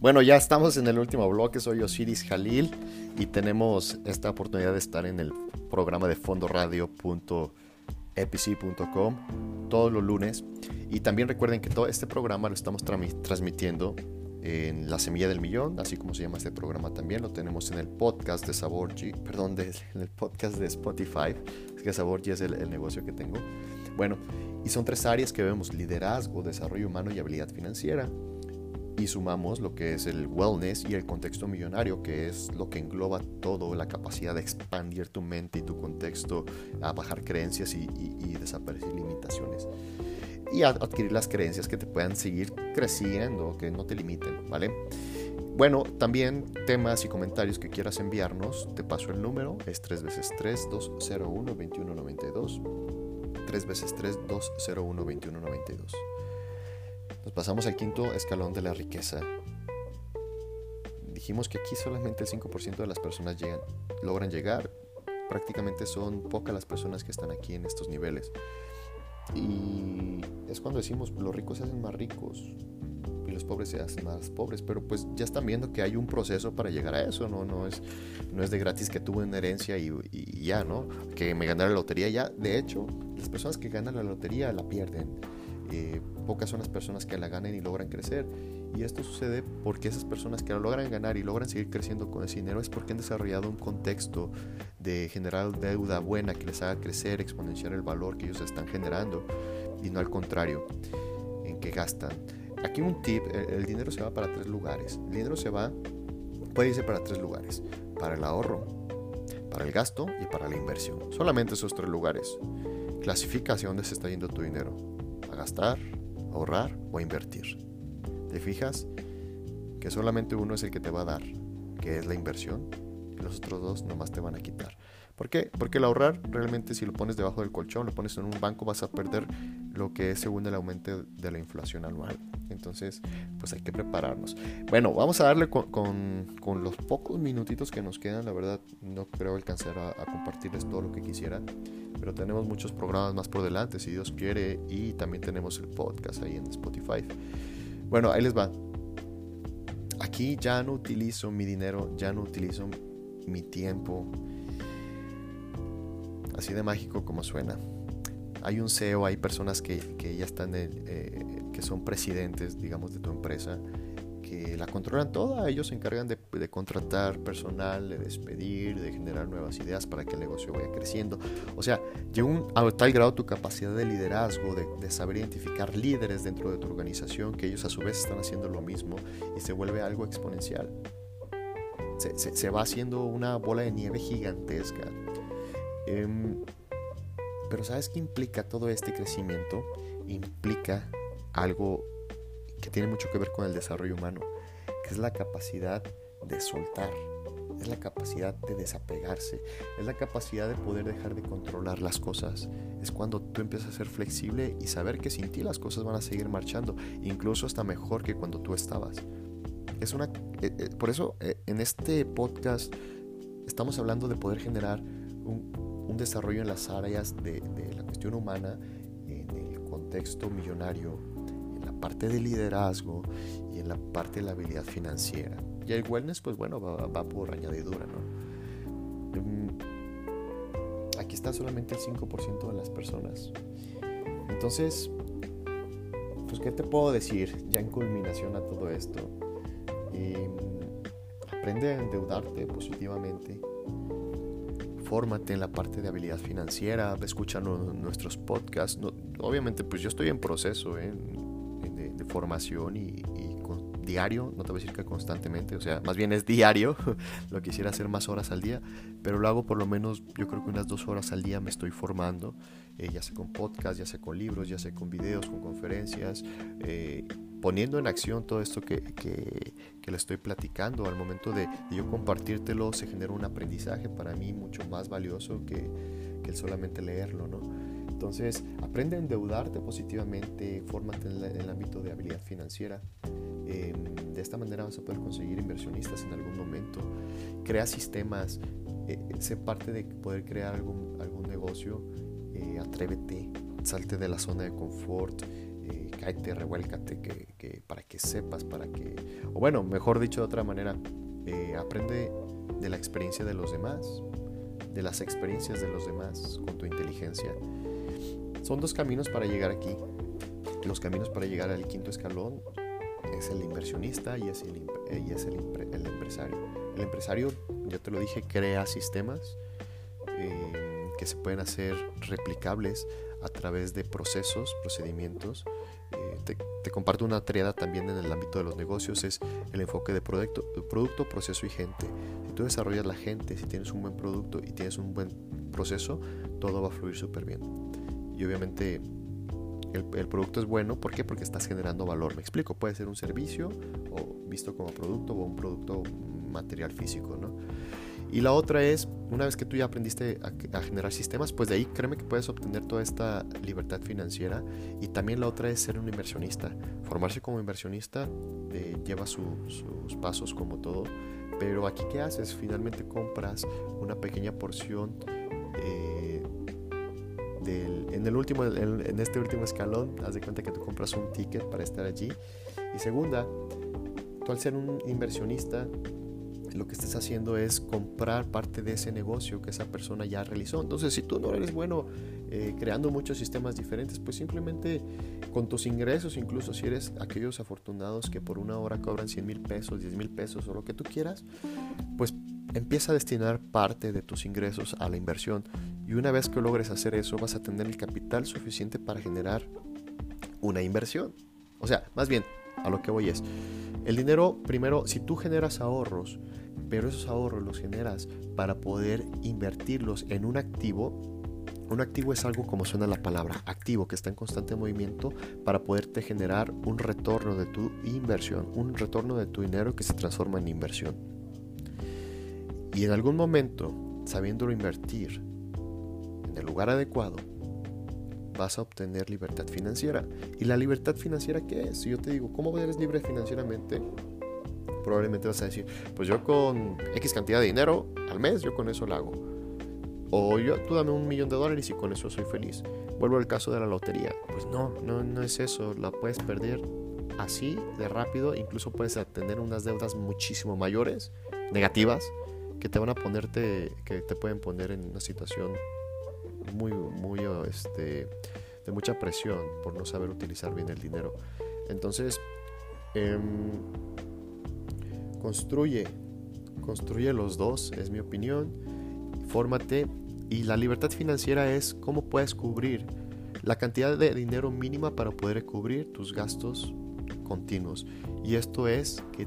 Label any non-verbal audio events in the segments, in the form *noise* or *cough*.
Bueno, ya estamos en el último bloque, soy Osiris Jalil y tenemos esta oportunidad de estar en el programa de fondoradio.epc.com todos los lunes. Y también recuerden que todo este programa lo estamos transmitiendo en La Semilla del Millón, así como se llama este programa también. Lo tenemos en el podcast de Saborgi, perdón, *laughs* en el podcast de Spotify. Es que Saborgi es el, el negocio que tengo. Bueno, y son tres áreas que vemos, liderazgo, desarrollo humano y habilidad financiera y sumamos lo que es el wellness y el contexto millonario, que es lo que engloba todo, la capacidad de expandir tu mente y tu contexto, a bajar creencias y, desaparecer limitaciones. Y adquirir las creencias que te puedan seguir creciendo, que no te limiten, ¿vale? Bueno, también temas y comentarios que quieras enviarnos, te paso el número, es 3 veces 3 201 2192 3 veces 3 201 2192 nos pasamos al quinto escalón de la riqueza. Dijimos que aquí solamente el 5% de las personas llegan, logran llegar. Prácticamente son pocas las personas que están aquí en estos niveles. Y es cuando decimos los ricos se hacen más ricos y los pobres se hacen más pobres, pero pues ya están viendo que hay un proceso para llegar a eso, no, no, es, no es de gratis que tuve una herencia y, y ya, ¿no? Que me gané la lotería ya. De hecho, las personas que ganan la lotería la pierden eh, pocas son las personas que la ganan y logran crecer. Y esto sucede porque esas personas que la logran ganar y logran seguir creciendo con ese dinero es porque han desarrollado un contexto de generar deuda buena que les haga crecer, exponenciar el valor que ellos están generando y no al contrario, en que gastan. Aquí un tip, el, dinero se va para tres lugares. El dinero se va, puede irse para tres lugares. Para el ahorro, para el gasto y para la inversión. Solamente esos tres lugares. Clasifica hacia dónde se está yendo tu dinero gastar, ahorrar o invertir. ¿Te fijas? Que solamente uno es el que te va a dar, que es la inversión, y los otros dos nomás te van a quitar. ¿Por qué? Porque el ahorrar realmente si lo pones debajo del colchón, lo pones en un banco, vas a perder lo que es según el aumento de la inflación anual. Entonces, pues hay que prepararnos. Bueno, vamos a darle con, los pocos minutitos que nos quedan. La verdad, no creo alcanzar a compartirles todo lo que quisiera pero tenemos muchos programas más por delante, si Dios quiere, y también tenemos el podcast ahí en Spotify. Bueno, ahí les va. Aquí ya no utilizo mi dinero, ya no utilizo mi tiempo. Así de mágico como suena. Hay un CEO, hay personas que, ya están, eh, que son presidentes, digamos, de tu empresa que la controlan toda. Ellos se encargan de, contratar personal, de despedir, de generar nuevas ideas para que el negocio vaya creciendo. O sea, llega a tal grado tu capacidad de liderazgo, de, saber identificar líderes dentro de tu organización, que ellos a su vez están haciendo lo mismo y se vuelve algo exponencial. Se, va haciendo una bola de nieve gigantesca. Em, pero ¿sabes qué implica todo este crecimiento? Implica algo que tiene mucho que ver con el desarrollo humano, que es la capacidad de soltar, es la capacidad de desapegarse, es la capacidad de poder dejar de controlar las cosas. Es cuando tú empiezas a ser flexible y saber que sin ti las cosas van a seguir marchando, incluso hasta mejor que cuando tú estabas. Es una, eh, eh, por eso eh, en este podcast estamos hablando de poder generar un, desarrollo en las áreas de, de la cuestión humana en el contexto millonario parte de liderazgo y en la parte de la habilidad financiera. Y el wellness, pues bueno, va, por añadidura, ¿no? Mm, aquí está solamente el 5% de las personas. Entonces, pues, ¿qué te puedo decir ya en culminación a todo esto? Em, aprende a endeudarte positivamente. Fórmate en la parte de habilidad financiera, escucha nuestros podcasts. obviamente, pues yo estoy en proceso, ¿eh? formación y, diario, no te voy a decir que constantemente, o sea, más bien es diario, *laughs* lo quisiera hacer más horas al día, pero lo hago por lo menos, yo creo que unas dos horas al día me estoy formando, eh, ya sea con podcast, ya sea con libros, ya sea con videos, con conferencias, eh, poniendo en acción todo esto que, que, le estoy platicando. Al momento de, yo compartírtelo, se genera un aprendizaje para mí mucho más valioso que, que el solamente leerlo, ¿no? Entonces, aprende a endeudarte positivamente, fórmate en, el ámbito de habilidad financiera. Em, de esta manera vas a poder conseguir inversionistas en algún momento. Crea sistemas, eh, sé parte de poder crear algún, algún negocio, eh, atrévete, salte de la zona de confort, eh, cáete, revuélcate, que, para que sepas, para que, o bueno, mejor dicho de otra manera, eh, aprende de la experiencia de los demás, de las experiencias de los demás con tu inteligencia. Son dos caminos para llegar aquí. Los caminos para llegar al quinto escalón es el inversionista y es el, y es el, empresario. El empresario, ya te lo dije, crea sistemas eh, que se pueden hacer replicables a través de procesos, procedimientos. Eh, te, comparto una triada también en el ámbito de los negocios, es el enfoque de producto, producto, proceso y gente. Si tú desarrollas la gente, si tienes un buen producto y tienes un buen proceso, todo va a fluir súper bien. Y obviamente el, el, producto es bueno, ¿por qué? Porque estás generando valor. Me explico, puede ser un servicio o visto como producto o un producto material físico, ¿no? Y la otra es, una vez que tú ya aprendiste a, generar sistemas, pues de ahí créeme que puedes obtener toda esta libertad financiera. Y también la otra es ser un inversionista. Formarse como inversionista eh, lleva sus pasos como todo. Pero aquí, ¿qué haces? Finalmente compras una pequeña porción eh, en, el último, en este último escalón. Haz de cuenta que tú compras un ticket para estar allí. Y segunda, tú al ser un inversionista, lo que estés haciendo es comprar parte de ese negocio que esa persona ya realizó. Entonces, si tú no eres bueno eh, creando muchos sistemas diferentes, pues simplemente con tus ingresos, incluso si eres aquellos afortunados que por una hora cobran 100 mil pesos, 10 mil pesos o lo que tú quieras, pues empieza a destinar parte de tus ingresos a la inversión. Y una vez que logres hacer eso, vas a tener el capital suficiente para generar una inversión. O sea, más bien, a lo que voy es, el dinero, primero, si tú generas ahorros, pero esos ahorros los generas para poder invertirlos en un activo, un activo es algo como suena la palabra, activo, que está en constante movimiento para poderte generar un retorno de tu inversión, un retorno de tu dinero que se transforma en inversión. Y en algún momento, sabiéndolo invertir en el lugar adecuado, vas a obtener libertad financiera. ¿Y la libertad financiera qué es? Si yo te digo, ¿cómo eres libre financieramente? Probablemente vas a decir, pues yo con X cantidad de dinero al mes, yo con eso lo hago. O yo, tú dame un millón de dólares y con eso soy feliz. Vuelvo al caso de la lotería. Pues no, no, no es eso. La puedes perder así de rápido. Incluso puedes tener unas deudas muchísimo mayores, negativas, que te van a ponerte, que te pueden poner en una situación muy, muy, este, de mucha presión por no saber utilizar bien el dinero. Entonces, em, construye, construye los dos, es mi opinión. Fórmate y la libertad financiera es cómo puedes cubrir la cantidad de dinero mínima para poder cubrir tus gastos continuos. Y esto es que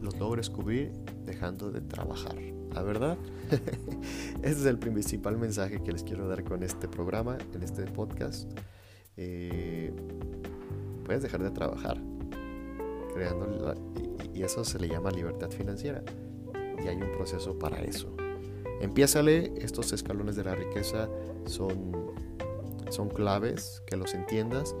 los logres cubrir dejando de trabajar. ¿La verdad? *laughs* Ese es el principal mensaje que les quiero dar con este programa, en este podcast. Eh, puedes dejar de trabajar creando y, eso se le llama libertad financiera y hay un proceso para eso. Empiézale, estos escalones de la riqueza son, son claves, que los entiendas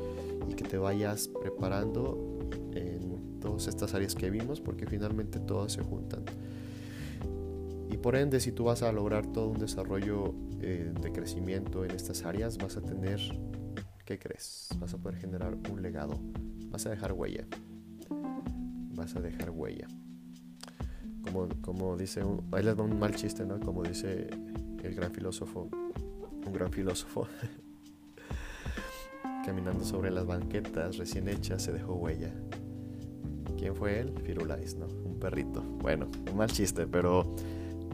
y que te vayas preparando en todas estas áreas que vimos porque finalmente todas se juntan. Y por ende, si tú vas a lograr todo un desarrollo eh, de crecimiento en estas áreas, vas a tener, ¿qué crees? Vas a poder generar un legado, vas a dejar huella, vas a dejar huella. Como, como dice, un, ahí les va un mal chiste, ¿no? Como dice el gran filósofo, un gran filósofo, *laughs* caminando sobre las banquetas recién hechas se dejó huella. ¿Quién fue él? Firulais, ¿no? Un perrito. Bueno, un mal chiste, pero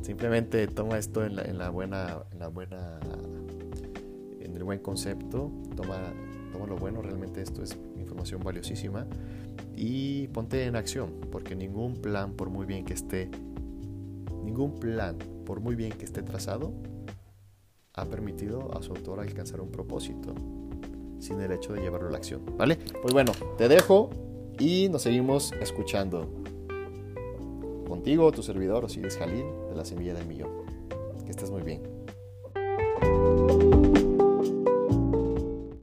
Simplemente toma esto en la, buena, en la buena, en el buen concepto, toma, lo bueno, realmente esto es información valiosísima y ponte en acción, porque ningún plan, por muy bien que esté, ningún plan, por muy bien que esté trazado, ha permitido a su autor alcanzar un propósito sin el hecho de llevarlo a la acción, ¿vale? Pues bueno, te dejo y nos seguimos escuchando. Contigo, tu servidor, Osiris Jalil, de la Semilla del Millón. Que estés muy bien.